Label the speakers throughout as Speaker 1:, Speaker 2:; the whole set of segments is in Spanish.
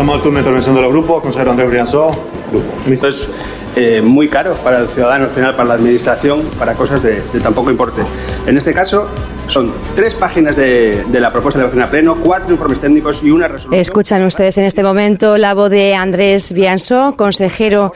Speaker 1: Pasamos al turno de intervención de los grupos. Consejero Andrés Brianzó.
Speaker 2: Esto es eh, muy caro para el ciudadano, al final, para la administración, para cosas de, de tan poco importe. En este caso, son tres páginas de, de la propuesta de votación a pleno, cuatro informes técnicos y una resolución.
Speaker 3: Escuchan ustedes en este momento la voz de Andrés Bianso, consejero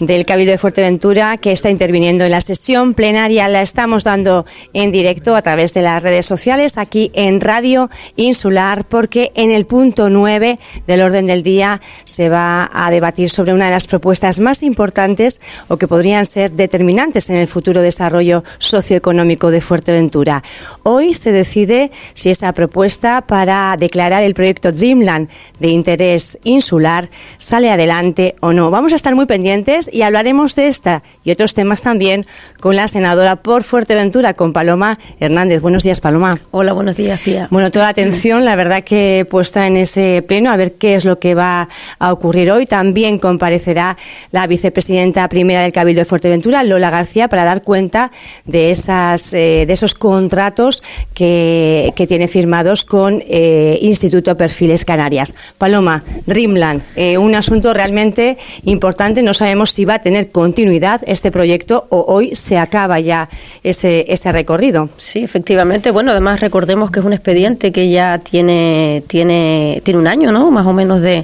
Speaker 3: del Cabildo de Fuerteventura, que está interviniendo en la sesión plenaria. La estamos dando en directo a través de las redes sociales, aquí en Radio Insular, porque en el punto 9 del orden del día se va a debatir sobre una de las propuestas más importantes o que podrían ser determinantes en el futuro desarrollo socioeconómico de Fuerteventura. Hoy se decide si esa propuesta para declarar el proyecto Dreamland de interés insular sale adelante o no. Vamos a estar muy pendientes y hablaremos de esta y otros temas también con la senadora por Fuerteventura, con Paloma Hernández. Buenos días, Paloma.
Speaker 4: Hola, buenos días, Pía.
Speaker 3: Bueno, toda la atención, la verdad que puesta en ese pleno a ver qué es lo que va a ocurrir hoy. También comparecerá la vicepresidenta primera del Cabildo de Fuerteventura, Lola García, para dar cuenta de esas eh, de esos contratos que, que tiene firmados con eh, Instituto Perfiles Canarias. Paloma, Rimland, eh, un asunto realmente importante. No sabemos si va a tener continuidad este proyecto o hoy se acaba ya ese, ese recorrido.
Speaker 4: Sí, efectivamente. Bueno, además recordemos que es un expediente que ya tiene, tiene, tiene un año, ¿no? Más o menos de,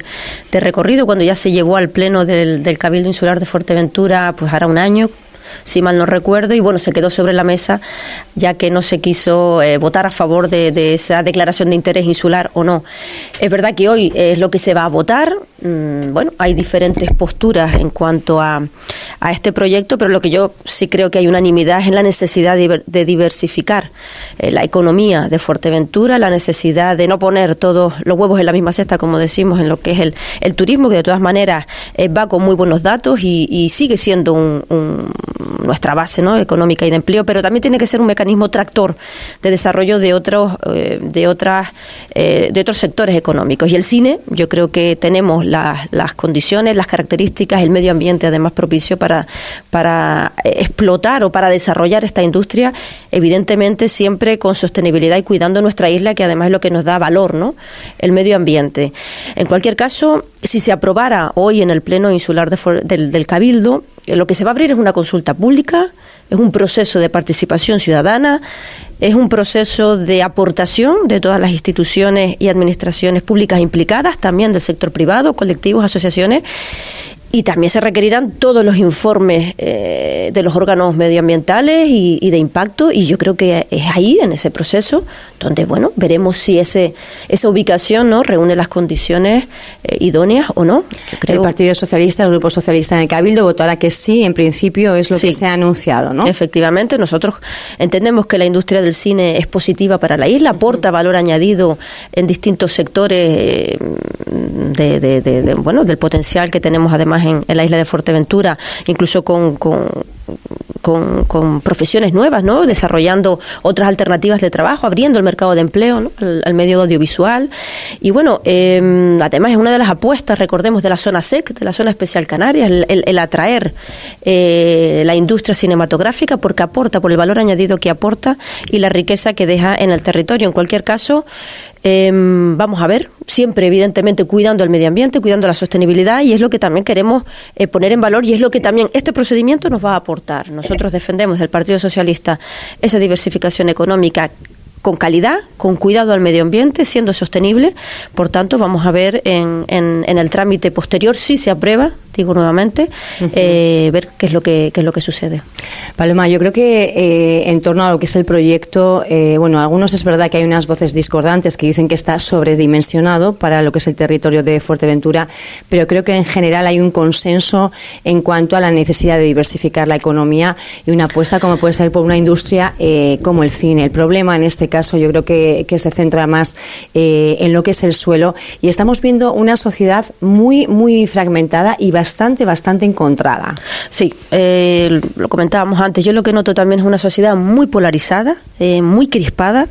Speaker 4: de recorrido. Cuando ya se llevó al pleno del, del Cabildo Insular de Fuerteventura, pues hará un año, si mal no recuerdo, y bueno, se quedó sobre la mesa ya que no se quiso eh, votar a favor de, de, esa declaración de interés insular o no. Es verdad que hoy es lo que se va a votar. Mm, bueno, hay diferentes posturas en cuanto a, a, este proyecto, pero lo que yo sí creo que hay unanimidad es en la necesidad de, diversificar eh, la economía de Fuerteventura, la necesidad de no poner todos los huevos en la misma cesta, como decimos, en lo que es el, el turismo, que de todas maneras eh, va con muy buenos datos y, y sigue siendo un, un nuestra base ¿no? económica y de empleo, pero también tiene que ser un mecanismo tractor de desarrollo de otros eh, de otras eh, de otros sectores económicos. Y el cine, yo creo que tenemos las, las condiciones, las características, el medio ambiente además propicio para, para explotar o para desarrollar esta industria, evidentemente siempre con sostenibilidad y cuidando nuestra isla, que además es lo que nos da valor, ¿no? El medio ambiente. En cualquier caso, si se aprobara hoy en el Pleno Insular de, del, del Cabildo, lo que se va a abrir es una consulta pública, es un proceso de participación ciudadana, es un proceso de aportación de todas las instituciones y administraciones públicas implicadas, también del sector privado, colectivos, asociaciones, y también se requerirán todos los informes eh, de los órganos medioambientales y, y, de impacto. Y yo creo que es ahí en ese proceso donde bueno veremos si ese esa ubicación no reúne las condiciones eh, idóneas o no.
Speaker 3: Creo... el Partido Socialista el Grupo Socialista en el Cabildo votará que sí en principio es lo sí, que se ha anunciado no
Speaker 4: efectivamente nosotros entendemos que la industria del cine es positiva para la isla aporta valor añadido en distintos sectores eh, de, de, de, de bueno del potencial que tenemos además en, la isla de Fuerteventura, incluso con, con, profesiones nuevas, ¿no? desarrollando otras alternativas de trabajo, abriendo el mercado de empleo ¿no? al, medio audiovisual. Y bueno, eh, además es una de las apuestas, recordemos, de la zona SEC, de la zona especial Canarias, el atraer eh, la industria cinematográfica porque aporta, por el valor añadido que aporta y la riqueza que deja en el territorio. En cualquier caso, eh, vamos a ver, siempre evidentemente cuidando el medio ambiente, cuidando la sostenibilidad y es lo que también queremos eh, poner en valor y es lo que también este procedimiento nos va a aportar. Nosotros defendemos del Partido Socialista esa diversificación económica con calidad, con cuidado al medio ambiente, siendo sostenible. Por tanto, vamos a ver en, en, en el trámite posterior si se aprueba digo nuevamente, uh -huh. eh, ver qué es lo que qué es lo que sucede.
Speaker 3: Paloma, yo creo que eh, en torno a lo que es el proyecto, eh, bueno, algunos es verdad que hay unas voces discordantes que dicen que está sobredimensionado para lo que es el territorio de Fuerteventura, pero creo que en general hay un consenso en cuanto a la necesidad de diversificar la economía y una apuesta como puede ser por una industria como el cine. El problema en este caso yo creo que, que se centra más eh, en lo que es el suelo y estamos viendo una sociedad muy, muy fragmentada y bastante, bastante encontrada.
Speaker 4: Sí, eh, lo comentábamos antes. Yo lo que noto también es una sociedad muy polarizada, eh, muy crispada,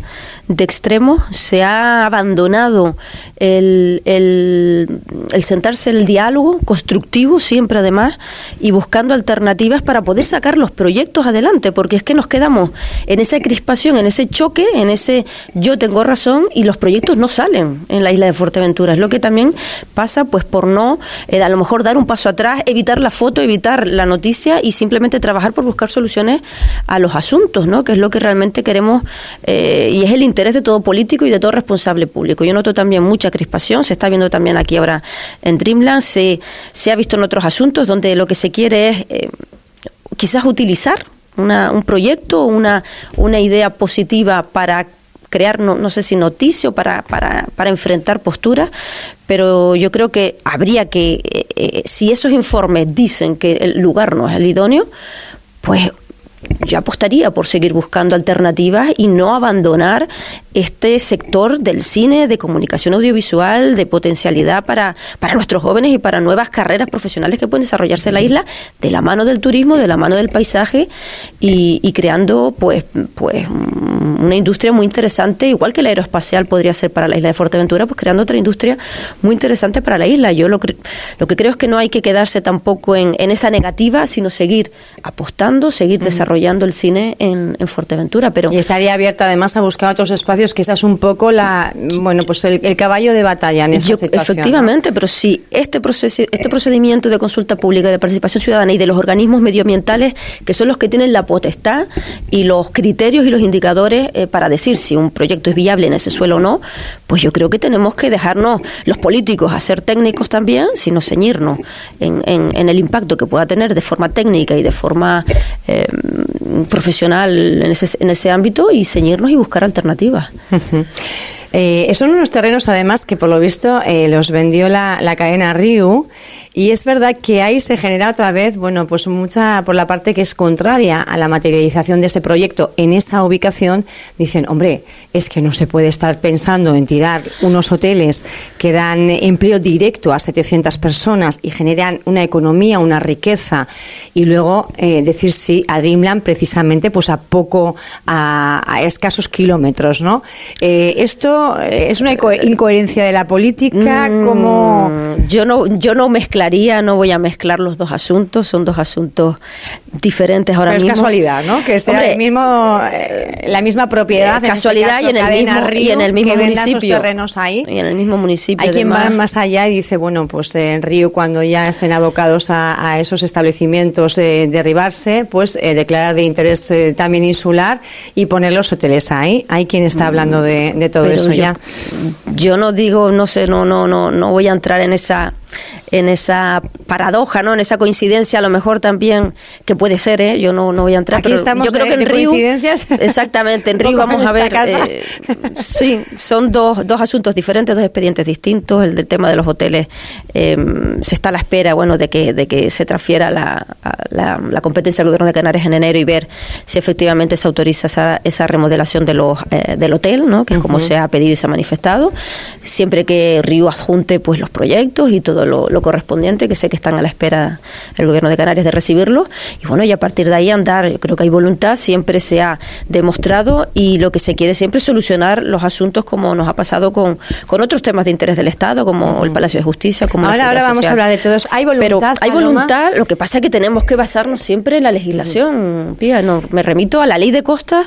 Speaker 4: de extremos, se ha abandonado el, el, sentarse el diálogo constructivo siempre además y buscando alternativas para poder sacar los proyectos adelante, porque es que nos quedamos en esa crispación, en ese choque, en ese yo tengo razón y los proyectos no salen en la isla de Fuerteventura. Es lo que también pasa pues por no eh, a lo mejor dar un paso atrás, evitar la foto, evitar la noticia y simplemente trabajar por buscar soluciones a los asuntos, ¿no? que es lo que realmente queremos eh, y es el interés de todo político y de todo responsable público. Yo noto también mucha crispación, se está viendo también aquí ahora en Dreamland, se, se ha visto en otros asuntos donde lo que se quiere es eh, quizás utilizar una, un proyecto, una, una idea positiva para crear, no, no sé si noticia o para, para, para, enfrentar posturas, pero yo creo que habría que, eh, eh, si esos informes dicen que el lugar no es el idóneo, pues yo apostaría por seguir buscando alternativas y no abandonar este sector del cine, de comunicación audiovisual, de potencialidad para, para nuestros jóvenes y para nuevas carreras profesionales que pueden desarrollarse en la isla, de la mano del turismo, de la mano del paisaje y, creando pues, pues una industria muy interesante, igual que la aeroespacial podría ser para la isla de Fuerteventura, pues creando otra industria muy interesante para la isla. Yo lo, lo que creo es que no hay que quedarse tampoco en, en esa negativa, sino seguir apostando, seguir desarrollando el cine en, en Fuerteventura. Pero
Speaker 3: y estaría abierta además a buscar otros espacios que esa es un poco la bueno pues el, el caballo de batalla en esa
Speaker 4: Yo,
Speaker 3: situación.
Speaker 4: Efectivamente, ¿no? pero si este proceso, este procedimiento de consulta pública, de participación ciudadana y de los organismos medioambientales, que son los que tienen la potestad y los criterios y los indicadores eh, para decir si un proyecto es viable en ese suelo o no, pues yo creo que tenemos que dejarnos los políticos a ser técnicos también, sino ceñirnos en, el impacto que pueda tener de forma técnica y de forma eh, profesional en ese, en ese ámbito y ceñirnos y buscar alternativas.
Speaker 3: Eh, son unos terrenos, además, que por lo visto eh, los vendió la, la cadena Riu. Y es verdad que ahí se genera otra vez, bueno, pues mucha por la parte que es contraria a la materialización de ese proyecto en esa ubicación. Dicen, hombre, es que no se puede estar pensando en tirar unos hoteles que dan empleo directo a 700 personas y generan una economía, una riqueza y luego eh, decir sí a Dreamland precisamente pues a poco, a, a escasos kilómetros, ¿no? Eh, esto es una incoherencia de la política,
Speaker 4: mm, yo no, yo no mezclaría, no voy a mezclar los dos asuntos, son dos asuntos diferentes ahora
Speaker 3: Pero
Speaker 4: mismo.
Speaker 3: es casualidad, ¿no? Que sea
Speaker 4: Hombre,
Speaker 3: el mismo, eh, la misma propiedad.
Speaker 4: Casualidad
Speaker 3: en este caso,
Speaker 4: y, en el mismo,
Speaker 3: Río,
Speaker 4: y en el mismo municipio.
Speaker 3: terrenos ahí.
Speaker 4: Y en el mismo municipio.
Speaker 3: Hay quien va más allá y dice, bueno, pues en Río, cuando ya estén abocados a, a esos establecimientos eh, derribarse, pues eh, declarar de interés eh, también insular y poner los hoteles ahí. Hay quien está hablando de, de todo
Speaker 4: Pero
Speaker 3: eso
Speaker 4: yo,
Speaker 3: ya.
Speaker 4: Yo no digo, no sé, no, no, no, no voy a entrar en esa en esa paradoja, ¿no? En esa coincidencia, a lo mejor también que puede ser, ¿eh? Yo no, no voy a entrar.
Speaker 3: Aquí
Speaker 4: pero
Speaker 3: estamos
Speaker 4: yo creo
Speaker 3: de-
Speaker 4: que en
Speaker 3: de
Speaker 4: Río, exactamente, en Río vamos
Speaker 3: en
Speaker 4: a ver, eh, sí, son dos, dos asuntos diferentes, dos expedientes distintos. El del tema de los hoteles eh, se está a la espera, bueno, de que de que se transfiera la, la, la competencia del gobierno de Canarias en enero y ver si efectivamente se autoriza esa, esa remodelación de los eh, del hotel, ¿no? Que es como se ha pedido y se ha manifestado. Siempre que Río adjunte, pues los proyectos y todo lo, lo correspondiente, que sé que están a la espera el gobierno de Canarias de recibirlo. Y bueno, y a partir de ahí andar, yo creo que hay voluntad, siempre se ha demostrado y lo que se quiere siempre es solucionar los asuntos como nos ha pasado con, con otros temas de interés del Estado, como el Palacio de Justicia, como la
Speaker 3: Ahora, ahora
Speaker 4: Seguridad
Speaker 3: vamos a hablar de todos. Hay voluntad.
Speaker 4: Pero hay
Speaker 3: Paloma?
Speaker 4: voluntad, lo que pasa es que tenemos que basarnos siempre en la legislación. Pía, no, me remito a la ley de costas.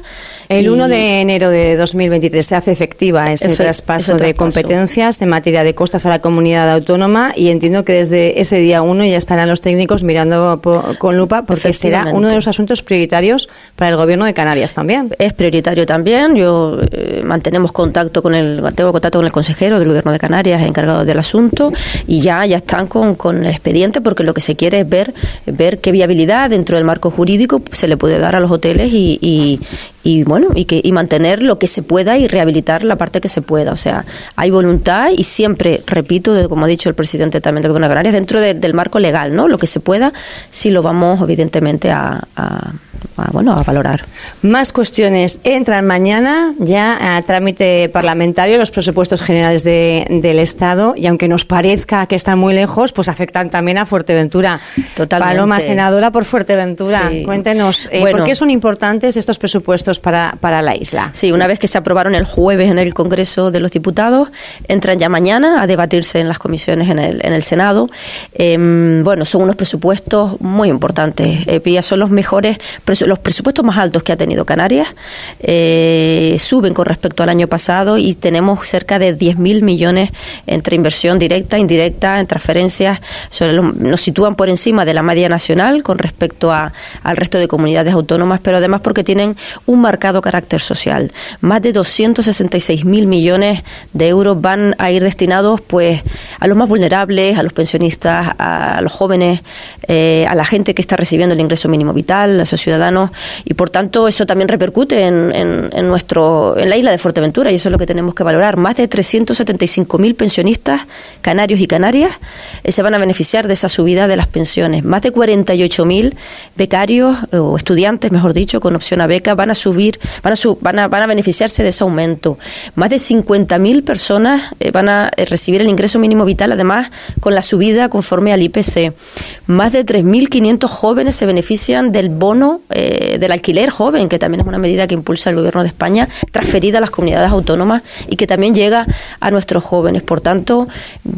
Speaker 3: El
Speaker 4: y-
Speaker 3: 1 de enero de 2023 se hace efectiva ese
Speaker 4: Efe-
Speaker 3: traspaso
Speaker 4: ese
Speaker 3: de
Speaker 4: traspaso.
Speaker 3: competencias en materia de costas a la comunidad autónoma y entiendo que desde ese día 1 ya estarán los técnicos mirando po- con lupa porque será uno de los asuntos prioritarios para el gobierno de Canarias también.
Speaker 4: Es prioritario también. Yo eh, mantenemos contacto con el tengo contacto con el consejero del gobierno de Canarias encargado del asunto y ya ya están con, con el expediente porque lo que se quiere es ver ver qué viabilidad dentro del marco jurídico se le puede dar a los hoteles y, y, y, bueno y que y mantener lo que se pueda y rehabilitar la parte que se pueda. O sea, hay voluntad y siempre repito, como ha dicho el presidente también del gobierno Canarias, dentro de- del marco legal, ¿no? Lo que se pueda, sí lo vamos evidentemente a, a- a, bueno a valorar.
Speaker 3: Más cuestiones. Entran mañana ya a trámite parlamentario los presupuestos generales de- del Estado y aunque nos parezca que están muy lejos, pues afectan también a Fuerteventura.
Speaker 4: Totalmente.
Speaker 3: Paloma, senadora por Fuerteventura.
Speaker 4: Sí.
Speaker 3: Cuéntenos, eh,
Speaker 4: Bueno.
Speaker 3: ¿por qué son importantes estos presupuestos para, para la isla.
Speaker 4: Sí, una vez que se aprobaron el jueves en el Congreso de los Diputados, entran ya mañana a debatirse en las comisiones en el, en el Senado. Em, bueno, son unos presupuestos muy importantes. Eh, son los mejores, los presupuestos más altos que ha tenido Canarias. Eh, suben con respecto al año pasado y tenemos cerca de 10.000 millones entre inversión directa, indirecta, en transferencias. nos sitúan por encima de la media nacional con respecto a, al resto de comunidades autónomas, pero además porque tienen un marcado carácter social. Más de 266 mil millones de euros van a ir destinados pues a los más vulnerables, a los pensionistas, a los jóvenes, eh, a la gente que está recibiendo el ingreso mínimo vital, a esos ciudadanos, y por tanto eso también repercute en, en, nuestro, en la isla de Fuerteventura, y eso es lo que tenemos que valorar. Más de 375 mil pensionistas canarios y canarias eh, se van a beneficiar de esa subida de las pensiones. Más de 48 mil becarios o estudiantes, mejor dicho, con opción a beca, van a subir, van a, van a, van a beneficiarse de ese aumento. Más de 50.000 personas eh, van a eh, recibir el ingreso mínimo vital, además, con la subida conforme al IPC. Más de 3.500 jóvenes se benefician del bono eh, del alquiler joven, que también es una medida que impulsa el Gobierno de España, transferida a las comunidades autónomas y que también llega a nuestros jóvenes. Por tanto,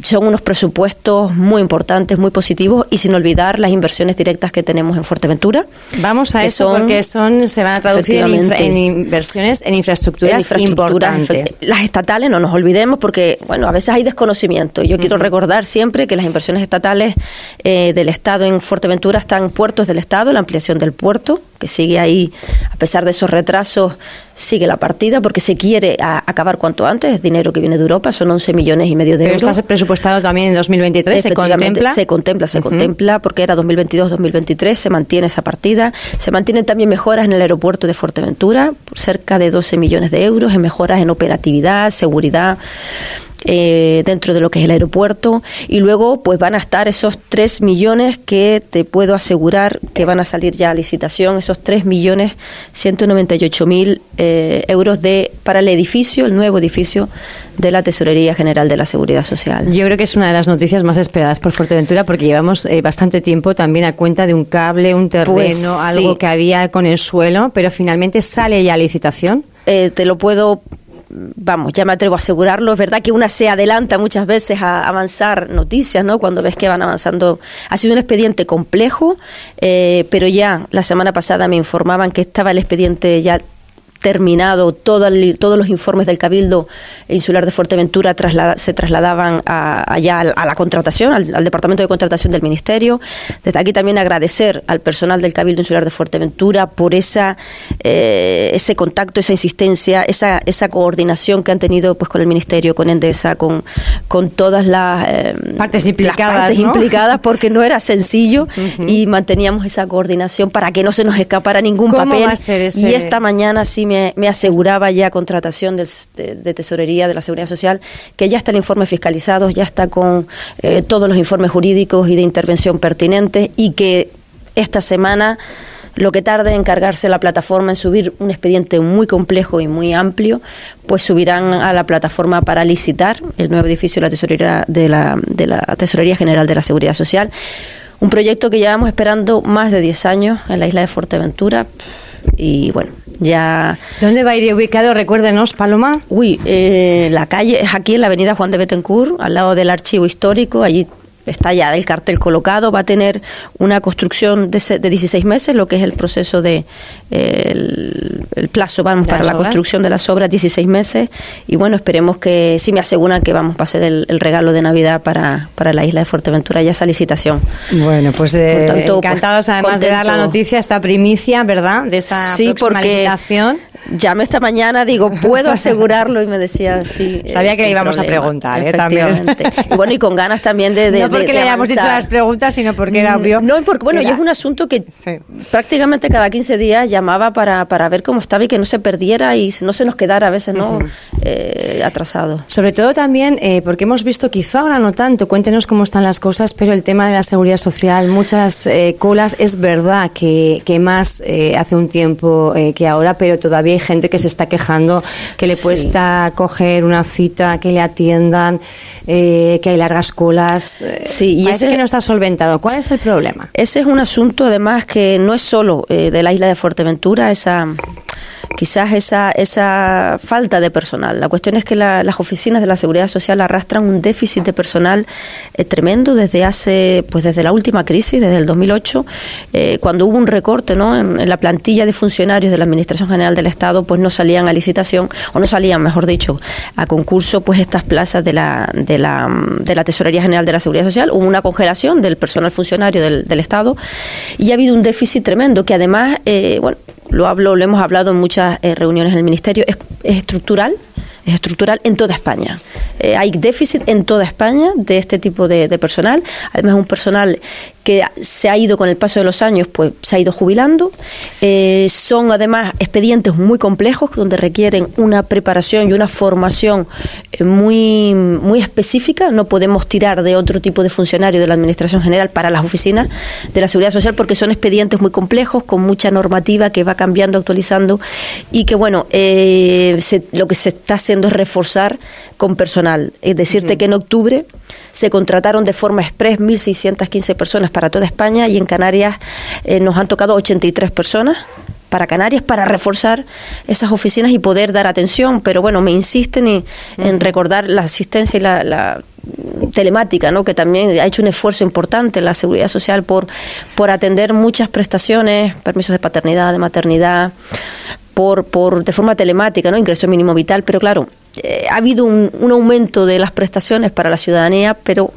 Speaker 4: son unos presupuestos muy importantes, muy positivos y sin olvidar las inversiones directas que tenemos en Fuerteventura.
Speaker 3: Vamos a eso porque son se van a traducir en, inversiones en infraestructuras, importantes.
Speaker 4: Las estatales, no nos olvidemos porque, bueno, a veces hay desconocimiento. Yo quiero recordar siempre que las inversiones estatales eh, del Estado en Fuerteventura están puertos del Estado, la ampliación del puerto, que sigue ahí, a pesar de esos retrasos, sigue la partida porque se quiere acabar cuanto antes. Es dinero que viene de Europa, son 11 millones y medio de euros.
Speaker 3: Pero está presupuestado también en 2023, ¿se contempla?
Speaker 4: Se contempla, se contempla, porque era 2022-2023, se mantiene esa partida. Se mantienen también mejoras en el aeropuerto de Fuerteventura, cerca de 12 millones de euros, en mejoras en operatividad, seguridad eh, dentro de lo que es el aeropuerto y luego pues van a estar esos 3 millones que te puedo asegurar que van a salir ya a licitación, esos 3 millones 198 mil eh, euros de, para el edificio, el nuevo edificio de la Tesorería General de la Seguridad Social.
Speaker 3: Yo creo que es una de las noticias más esperadas por Fuerteventura porque llevamos eh, bastante tiempo también a cuenta de un cable, un terreno, pues algo que había con el suelo, pero finalmente sale ya a licitación.
Speaker 4: te lo puedo vamos, ya me atrevo a asegurarlo, es verdad que una se adelanta muchas veces a avanzar noticias, ¿no? Cuando ves que van avanzando. Ha sido un expediente complejo, eh, pero ya la semana pasada me informaban que estaba el expediente ya terminado todos los informes del Cabildo Insular de Fuerteventura se trasladaban allá a, la contratación, al, Departamento de Contratación del Ministerio. Desde aquí también agradecer al personal del Cabildo Insular de Fuerteventura por esa eh, ese contacto, esa insistencia, esa, esa coordinación que han tenido pues con el Ministerio, con Endesa, con, con todas las
Speaker 3: eh, partes implicadas,
Speaker 4: implicadas, porque no era sencillo y manteníamos esa coordinación para que no se nos escapara ningún papel. Y esta mañana sí me, aseguraba ya contratación de, tesorería de la Seguridad Social que ya está el informe fiscalizado, ya está con eh, todos los informes jurídicos y de intervención pertinentes y que esta semana lo que tarde en cargarse la plataforma en subir un expediente muy complejo y muy amplio, pues subirán a la plataforma para licitar el nuevo edificio de la Tesorería, de la, de la Tesorería General de la Seguridad Social. Un proyecto que llevamos esperando más de 10 años en la isla de Fuerteventura y bueno, ya...
Speaker 3: ¿Dónde va a ir ubicado? Recuérdenos, Paloma.
Speaker 4: Uy, eh, la calle es aquí en la avenida Juan de Betancourt, al lado del archivo histórico, allí está ya el cartel colocado, va a tener una construcción de, de 16 meses, lo que es el proceso de el, plazo vamos para la construcción de las obras 16 meses. Y bueno esperemos que si me aseguran que vamos a hacer el, regalo de Navidad para, para la isla de Fuerteventura. Ya esa licitación.
Speaker 3: Bueno pues eh, tanto, pues, encantados además de dar la noticia esta primicia verdad de esa
Speaker 4: sí porque llamé esta mañana digo puedo asegurarlo y me decía sí
Speaker 3: sabía que le íbamos a preguntar ¿eh?
Speaker 4: y bueno y con ganas también de, de
Speaker 3: porque le hayamos dicho las preguntas, sino porque era obvio.
Speaker 4: No, porque, bueno, y es un asunto que prácticamente cada 15 días llamaba para, para ver cómo estaba y que no se perdiera y no se nos quedara a veces, ¿no? Eh, atrasado.
Speaker 3: Sobre todo también, eh, porque hemos visto, quizá ahora no tanto, cuéntenos cómo están las cosas, pero el tema de la seguridad social, muchas eh, colas, es verdad que, que más hace un tiempo que ahora, pero todavía hay gente que se está quejando, que le cuesta coger una cita, que le atiendan, que hay largas colas. Sí, y ese que no está solventado. ¿Cuál es el problema?
Speaker 4: Ese es un asunto, además, que no es solo eh, de la isla de Fuerteventura, esa quizás esa, esa falta de personal. La cuestión es que las oficinas de la Seguridad Social arrastran un déficit de personal eh, tremendo desde hace, pues desde la última crisis, desde el 2008, eh, cuando hubo un recorte ¿no? En, la plantilla de funcionarios de la Administración General del Estado, pues no salían a licitación, o no salían, mejor dicho, a concurso, pues estas plazas de la, de la, de la Tesorería General de la Seguridad Social. Hubo una congelación del personal funcionario del, del Estado y ha habido un déficit tremendo que además, eh, bueno, lo hablo, lo hemos hablado en muchas eh, reuniones en el Ministerio, es, estructural, es estructural en toda España. Eh, hay déficit en toda España de este tipo de, de, personal. Además, es un personal que se ha ido con el paso de los años, pues se ha ido jubilando. Eh, son además expedientes muy complejos donde requieren una preparación y una formación eh, muy, muy específica. No podemos tirar de otro tipo de funcionario de la Administración General para las oficinas de la Seguridad Social porque son expedientes muy complejos, con mucha normativa que va cambiando, actualizando y que, bueno, eh, lo que se está haciendo es reforzar con personal. Es decirte que en octubre se contrataron de forma express 1.615 personas para toda España y en Canarias eh, nos han tocado 83 personas para Canarias para reforzar esas oficinas y poder dar atención, pero bueno, me insisten en, recordar la asistencia y la, telemática, ¿no? que también ha hecho un esfuerzo importante en la seguridad social por, por atender muchas prestaciones, permisos de paternidad, de maternidad, por, por de forma telemática, ¿no? ingreso mínimo vital, pero claro, eh, ha habido un, un, aumento de las prestaciones para la ciudadanía, pero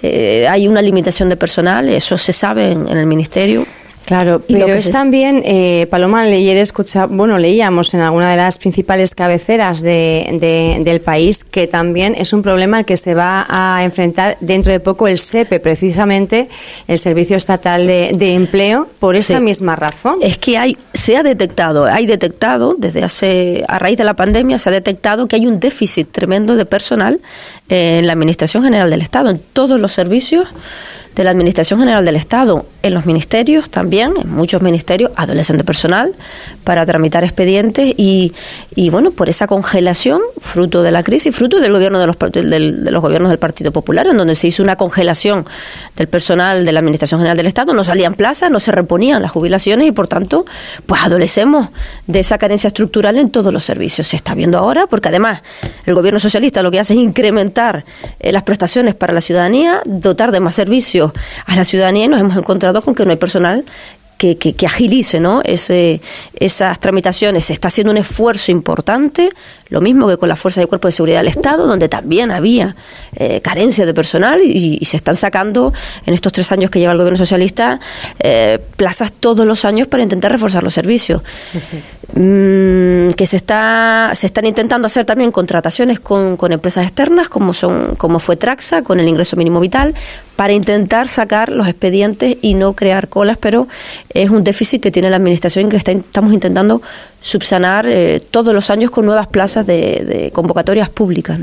Speaker 4: eh, hay una limitación de personal, eso se sabe en el Ministerio.
Speaker 3: Claro, pero es también, eh, Paloma, leer, escucha, bueno, leíamos en alguna de las principales cabeceras de, del país que también es un problema al que se va a enfrentar dentro de poco el SEPE, precisamente el Servicio Estatal de, Empleo, por esa misma razón.
Speaker 4: Es que hay, se ha detectado, hay detectado desde hace, a raíz de la pandemia, se ha detectado que hay un déficit tremendo de personal en la Administración General del Estado, en todos los servicios de la Administración General del Estado, en los ministerios también, en muchos ministerios, adolescente personal, para tramitar expedientes y, y bueno, por esa congelación, fruto de la crisis, fruto del gobierno de los, de los gobiernos del Partido Popular, en donde se hizo una congelación del personal de la Administración General del Estado, no salían plazas, no se reponían las jubilaciones y por tanto, pues adolecemos de esa carencia estructural en todos los servicios. Se está viendo ahora porque además el gobierno socialista lo que hace es incrementar eh, las prestaciones para la ciudadanía, dotar de más servicios a la ciudadanía nos hemos encontrado con que no hay personal que, agilice ¿no? Ese, esas tramitaciones. Se está haciendo un esfuerzo importante, lo mismo que con la Fuerza de Cuerpo de Seguridad del Estado, donde también había eh, carencia de personal y, se están sacando en estos tres años que lleva el gobierno socialista eh, plazas todos los años para intentar reforzar los servicios. Mm, que se está se están intentando hacer también contrataciones con, con empresas externas como son como fue Traxa con el ingreso mínimo vital para intentar sacar los expedientes y no crear colas, pero es un déficit que tiene la Administración que está, estamos intentando subsanar eh, todos los años con nuevas plazas de, convocatorias públicas.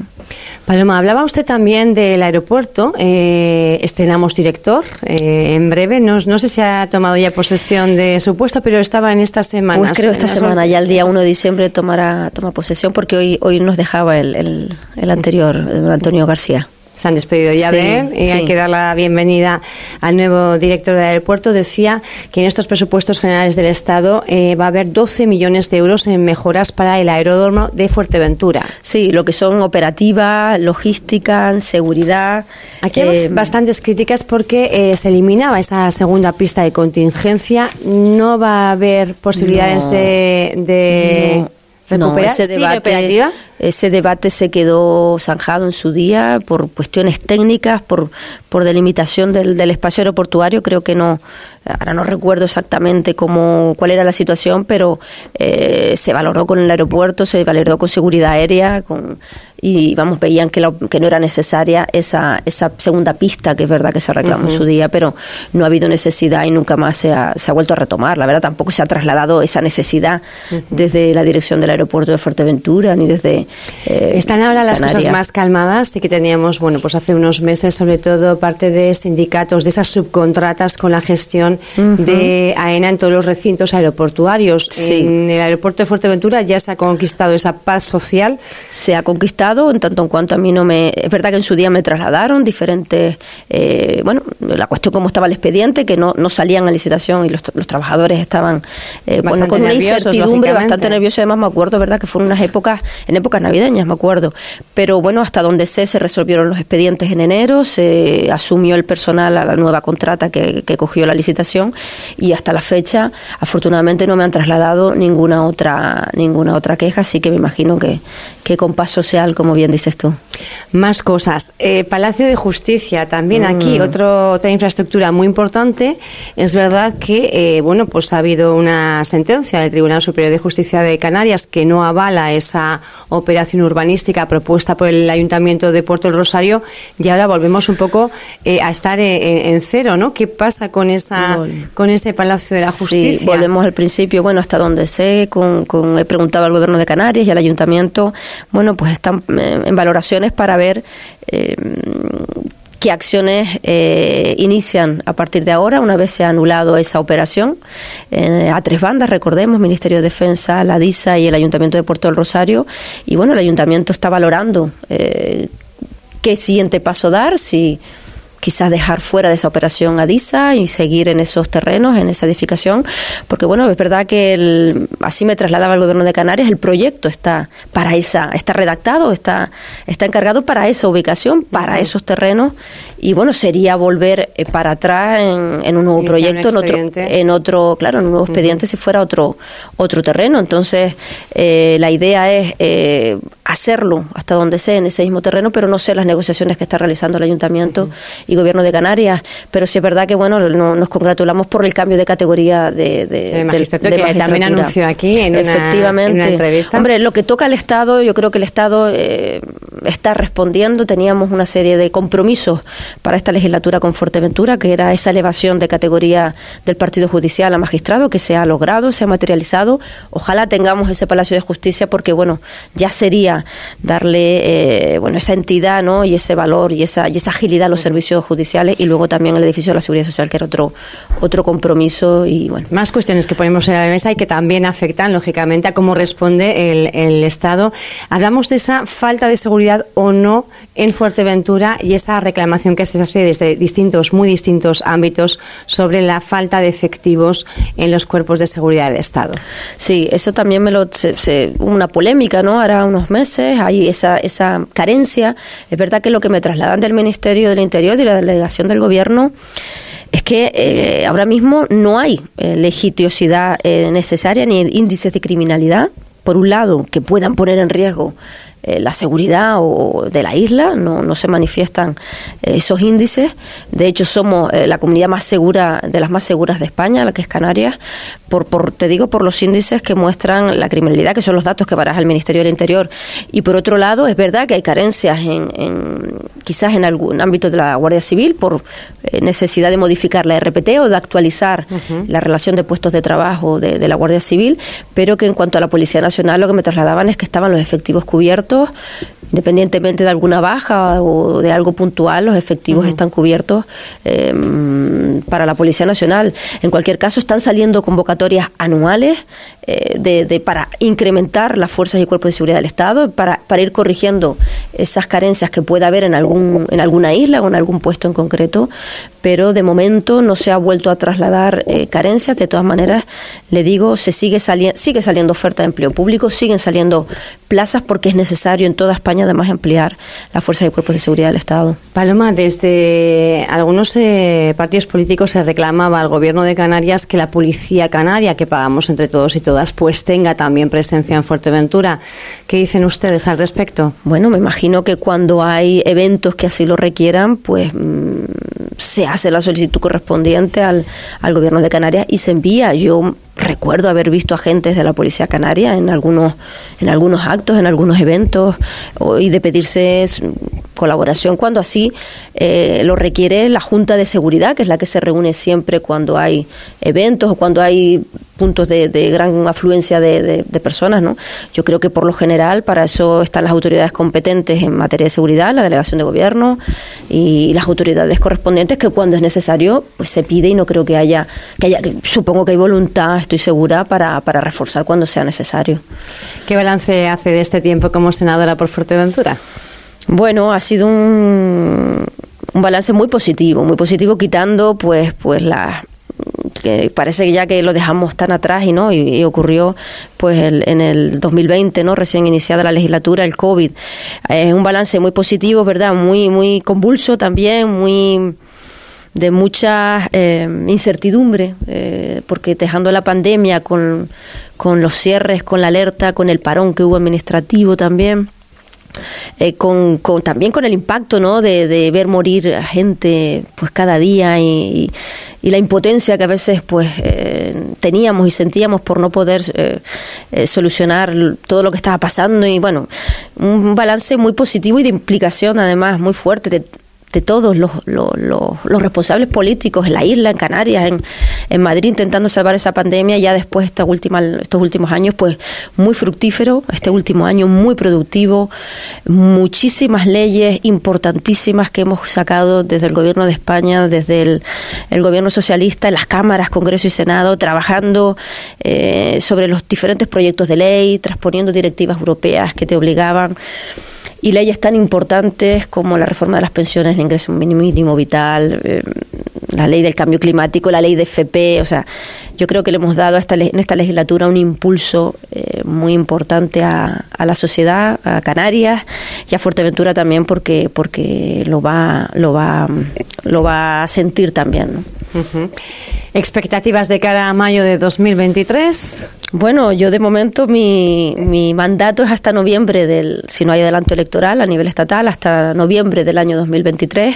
Speaker 3: Paloma, hablaba usted también del aeropuerto. Eh, estrenamos director eh, en breve. No, no sé si ha tomado ya posesión de su puesto, pero estaba en esta semana.
Speaker 4: Pues creo esta semana, ya el día 1 de diciembre tomará toma posesión porque hoy, hoy nos dejaba el, el, el anterior, Antonio García
Speaker 3: se han despedido ya de él y hay que dar la bienvenida al nuevo director del aeropuerto. Decía que en estos presupuestos generales del Estado eh, va a haber 12 millones de euros en mejoras para el aeródromo de Fuerteventura.
Speaker 4: Sí, lo que son operativa, logística, seguridad.
Speaker 3: Aquí hay eh, bastantes críticas porque eh, se eliminaba esa segunda pista de contingencia. No va a haber posibilidades de, recuperar
Speaker 4: ese debate, ese debate se quedó zanjado en su día por cuestiones técnicas, por, por delimitación del, del espacio aeroportuario. Creo que no, ahora no recuerdo exactamente cómo, cuál era la situación, pero eh, se valoró con el aeropuerto, se valoró con seguridad aérea, con, y vamos, veían que, que no era necesaria esa, esa segunda pista, que es verdad que se reclamó en su día, pero no ha habido necesidad y nunca más se ha, se ha vuelto a retomar. La verdad, tampoco se ha trasladado esa necesidad desde la dirección del aeropuerto de Fuerteventura, ni desde
Speaker 3: Eh, Están ahora las cosas más calmadas. Sí que teníamos, bueno, pues hace unos meses, sobre todo, parte de sindicatos, de esas subcontratas con la gestión de AENA en todos los recintos aeroportuarios. En el aeropuerto de Fuerteventura ya se ha conquistado esa paz social.
Speaker 4: Se ha conquistado, en tanto en cuanto a mí no me. Es verdad que en su día me trasladaron diferentes. Eh, bueno, la cuestión cómo estaba el expediente, que no, no salían a licitación y los, los trabajadores estaban eh, bueno, con una incertidumbre bastante nerviosa. Además, me acuerdo, ¿verdad?, que fueron unas épocas, en épocas navideñas, me acuerdo. Pero bueno, hasta donde sé, se resolvieron los expedientes en enero, se asumió el personal a la nueva contrata que, que cogió la licitación y hasta la fecha, afortunadamente, no me han trasladado ninguna otra, ninguna otra queja, así que me imagino que, que con paso social, como bien dices tú.
Speaker 3: Más cosas. Eh, Palacio de Justicia, también aquí, mm. otro, otra infraestructura muy importante. Es verdad que, eh, bueno, pues ha habido una sentencia del Tribunal Superior de Justicia de Canarias que no avala esa operación urbanística propuesta por el Ayuntamiento de Puerto del Rosario y ahora volvemos un poco eh, a estar en, cero, ¿no? ¿Qué pasa con esa con ese Palacio de la Justicia?
Speaker 4: Sí, volvemos al principio, bueno, hasta donde sé, con, con, he preguntado al Gobierno de Canarias y al Ayuntamiento, bueno, pues están eh, en valoraciones para ver eh, qué acciones eh, inician a partir de ahora, una vez se ha anulado esa operación. Eh, a tres bandas, recordemos, Ministerio de Defensa, la DISA y el Ayuntamiento de Puerto del Rosario. Y bueno, el Ayuntamiento está valorando eh, qué siguiente paso dar, si quizás dejar fuera de esa operación a DISA y seguir en esos terrenos, en esa edificación, porque bueno, es verdad que el, así me trasladaba el gobierno de Canarias, el proyecto está para esa, está redactado, está, está encargado para esa ubicación, para esos terrenos, y bueno, sería volver eh, para atrás en, un nuevo proyecto, en otro, en otro, claro, en un nuevo expediente si fuera otro, otro terreno. Entonces, eh, la idea es eh, hacerlo hasta donde sea en ese mismo terreno, pero no sé las negociaciones que está realizando el ayuntamiento y gobierno de Canarias. Pero sí es verdad que bueno, nos congratulamos por el cambio de categoría de, de,
Speaker 3: magistratura, que también anunció aquí en
Speaker 4: Efectivamente. Una, entrevista. Hombre, lo que toca al Estado, yo creo que el Estado eh, está respondiendo. Teníamos una serie de compromisos para esta legislatura con Fuerteventura, que era esa elevación de categoría del Partido Judicial a magistrado, que se ha logrado, se ha materializado. Ojalá tengamos ese Palacio de Justicia, porque bueno, ya sería darle eh, bueno esa entidad, ¿no? Y ese valor y esa y esa agilidad a los servicios judiciales y luego también el edificio de la Seguridad Social, que era otro, otro compromiso. y bueno
Speaker 3: Más cuestiones que ponemos en la mesa y que también afectan, lógicamente, a cómo responde el, el Estado. Hablamos de esa falta de seguridad o no en Fuerteventura y esa reclamación que se hace desde distintos, muy distintos ámbitos sobre la falta de efectivos en los cuerpos de seguridad del Estado.
Speaker 4: Sí, eso también me lo. Se, una polémica, ¿no? Ahora unos meses, hay esa, esa carencia. Es verdad que lo que me trasladan del Ministerio del Interior y la delegación del Gobierno es que eh, ahora mismo no hay eh, eh, necesaria ni índices de criminalidad, por un lado, que puedan poner en riesgo eh, la seguridad o de la isla, no, no se manifiestan eh, esos índices. De hecho, somos eh, la comunidad más segura, de las más seguras de España, la que es Canarias, por, por, te digo, por los índices que muestran la criminalidad, que son los datos que baraja el Ministerio del Interior. Y por otro lado, es verdad que hay carencias en, en quizás en algún ámbito de la Guardia Civil por necesidad de modificar la RPT o de actualizar la relación de puestos de trabajo de, de la Guardia Civil, pero que en cuanto a la Policía Nacional lo que me trasladaban es que estaban los efectivos cubiertos independientemente de alguna baja o de algo puntual, los efectivos están cubiertos em, para la Policía Nacional. En cualquier caso, están saliendo convocatorias anuales eh, de, para incrementar las fuerzas y cuerpos de seguridad del Estado, para, para ir corrigiendo esas carencias que pueda haber en, algún, en alguna isla o en algún puesto en concreto, pero de momento no se ha vuelto a trasladar eh, carencias. De todas maneras, le digo, se sigue, saliendo sigue saliendo oferta de empleo público, siguen saliendo plazas porque es necesario en toda España además ampliar la fuerza y cuerpos de seguridad del Estado.
Speaker 3: Paloma, desde algunos eh, partidos políticos se reclamaba al Gobierno de Canarias que la policía canaria, que pagamos entre todos y todas, pues tenga también presencia en Fuerteventura. ¿Qué dicen ustedes al respecto?
Speaker 4: Bueno, me imagino que cuando hay eventos que así lo requieran, pues mm, se hace la solicitud correspondiente al, al gobierno de Canarias y se envía. Yo recuerdo haber visto agentes de la policía canaria en algunos en algunos actos en algunos eventos y de pedirse colaboración cuando así eh, lo requiere la junta de seguridad que es la que se reúne siempre cuando hay eventos o cuando hay puntos de, gran afluencia de, personas, ¿no? Yo creo que por lo general para eso están las autoridades competentes en materia de seguridad, la delegación de gobierno y las autoridades correspondientes que cuando es necesario pues se pide y no creo que haya, que haya, supongo que hay voluntad, estoy segura, para, para reforzar cuando sea necesario.
Speaker 3: ¿Qué balance hace de este tiempo como senadora por Fuerteventura?
Speaker 4: Bueno, ha sido un, un balance muy positivo, muy positivo quitando pues pues la que parece ya que lo dejamos tan atrás y no y, ocurrió pues en el 2020 no recién iniciada la legislatura el covid. Es un balance muy positivo verdad muy muy convulso también muy de mucha eh, incertidumbre, eh, porque dejando la pandemia con, con los cierres, con la alerta, con el parón que hubo administrativo también, eh, con, también con el impacto ¿no? de, ver morir a gente pues cada día y, la impotencia que a veces pues eh, teníamos y sentíamos por no poder eh, solucionar todo lo que estaba pasando y bueno un balance muy positivo y de implicación además muy fuerte de de todos los, los, los, responsables políticos en la isla, en Canarias, en, en Madrid, intentando salvar esa pandemia, ya después esta última, estos últimos años, pues muy fructífero, este último año muy productivo, muchísimas leyes importantísimas que hemos sacado desde el gobierno de España, desde el, el gobierno socialista, en las cámaras, Congreso y Senado, trabajando eh, sobre los diferentes proyectos de ley, transponiendo directivas europeas que te obligaban y leyes tan importantes como la reforma de las pensiones, el ingreso mínimo vital, eh, la ley del cambio climático, la ley de FP, o sea, yo creo que le hemos dado esta, en esta legislatura un impulso eh, muy importante a, la sociedad, a Canarias y a Fuerteventura también porque porque lo va lo va lo va a sentir también.
Speaker 3: ¿Expectativas de cara a mayo de 2023?
Speaker 4: Bueno, yo de momento mi, mi mandato es hasta noviembre del, si no hay adelanto electoral a nivel estatal, hasta noviembre del año 2023.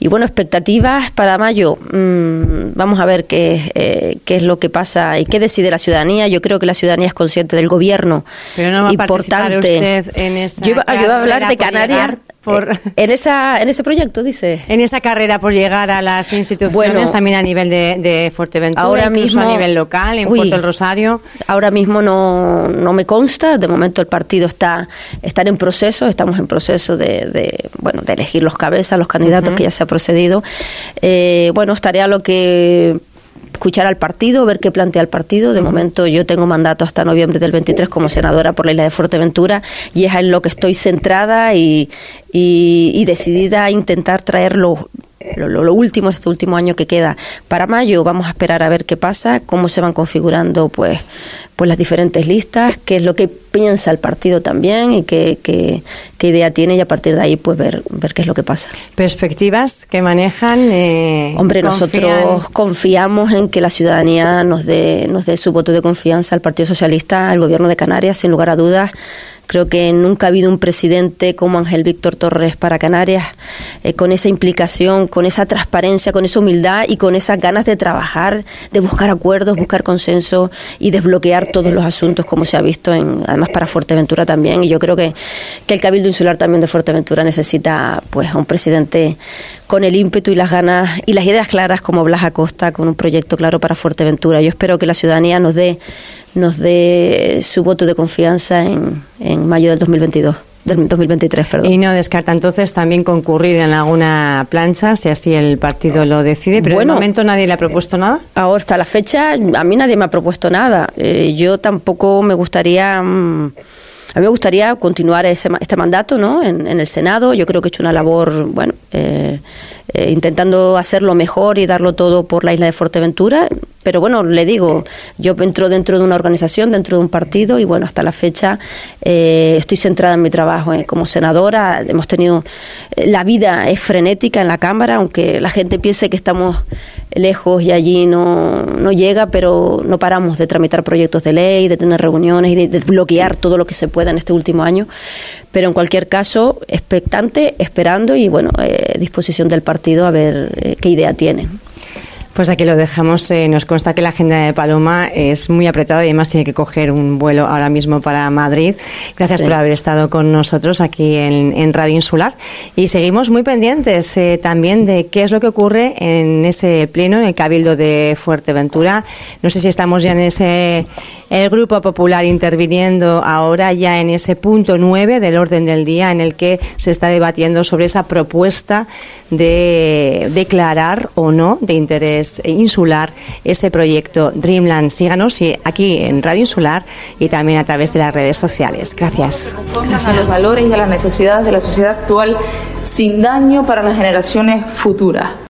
Speaker 4: Y bueno, expectativas para mayo. Mm, vamos a ver qué, eh, qué es lo que pasa y qué decide la ciudadanía. Yo creo que la ciudadanía es consciente del gobierno.
Speaker 3: Pero no va importante. A usted en esa
Speaker 4: yo, iba, a hablar de Canarias. Por... Eh, en esa en ese proyecto dice.
Speaker 3: En esa carrera por llegar a las instituciones también a nivel de, de Fuerteventura ahora mismo a nivel local en Puerto del Rosario.
Speaker 4: ahora mismo no, no me consta. De momento el partido está está en proceso estamos en proceso de, de bueno de elegir los cabezas los candidatos que ya se ha procedido. Eh, bueno estaría lo que escuchar al partido, ver qué plantea el partido. De momento yo tengo mandato hasta noviembre del 23 como senadora por la isla de Fuerteventura y es en lo que estoy centrada y, y, decidida a intentar traer lo, lo, último, este último año que queda para mayo. Vamos a esperar a ver qué pasa, cómo se van configurando pues, pues las diferentes listas, qué es lo que piensa el partido también y qué, qué, idea tiene y a partir de ahí pues ver, ver qué es lo que pasa.
Speaker 3: ¿Perspectivas que manejan? Eh,
Speaker 4: Hombre, nosotros confiamos en que la ciudadanía nos dé, nos dé su voto de confianza al Partido Socialista, al Gobierno de Canarias, sin lugar a dudas Creo que nunca ha habido un presidente como Ángel Víctor Torres para Canarias, eh, con esa implicación, con esa transparencia, con esa humildad y con esas ganas de trabajar, de buscar acuerdos, buscar consenso y desbloquear todos los asuntos, como se ha visto, en, además para Fuerteventura también. Y yo creo que, que el Cabildo Insular también de Fuerteventura necesita pues a un presidente con el ímpetu y las ganas y las ideas claras como Blas Acosta, con un proyecto claro para Fuerteventura. Yo espero que la ciudadanía nos dé nos dé su voto de confianza en, en mayo del 2022 del 2023, perdón.
Speaker 3: Y no descarta entonces también concurrir en alguna plancha, si así el partido lo decide, pero bueno, de momento nadie le ha propuesto nada.
Speaker 4: Ahora hasta la fecha a mí nadie me ha propuesto nada. Eh, yo tampoco me gustaría... Mm, a mí me gustaría continuar ese, este mandato ¿no? en, en, el Senado. Yo creo que he hecho una labor, bueno, eh, eh, intentando hacerlo mejor y darlo todo por la isla de Fuerteventura. Pero bueno, le digo, yo entro dentro de una organización, dentro de un partido y bueno, hasta la fecha eh, estoy centrada en mi trabajo eh, como senadora. Hemos tenido, la vida es frenética en la Cámara, aunque la gente piense que estamos lejos y allí no, no llega, pero no paramos de tramitar proyectos de ley, de tener reuniones y de, bloquear todo lo que se pueda en este último año. Pero en cualquier caso, expectante, esperando y bueno, disposición del partido a ver eh, qué idea tienen.
Speaker 3: Pues aquí lo dejamos. Eh, nos consta que la agenda de Paloma es muy apretada y además tiene que coger un vuelo ahora mismo para Madrid. Gracias por haber estado con nosotros aquí en, Radio Insular. Y seguimos muy pendientes eh, también de qué es lo que ocurre en ese pleno, en el Cabildo de Fuerteventura. No sé si estamos ya en ese el Grupo Popular interviniendo ahora ya en ese punto nueve del orden del día en el que se está debatiendo sobre esa propuesta de declarar o no de interés insular ese proyecto Dreamland. Síganos aquí en Radio Insular y también a través de las redes sociales. Gracias.
Speaker 5: Gracias. A los valores y a las necesidades de la sociedad actual sin daño para las generaciones futuras.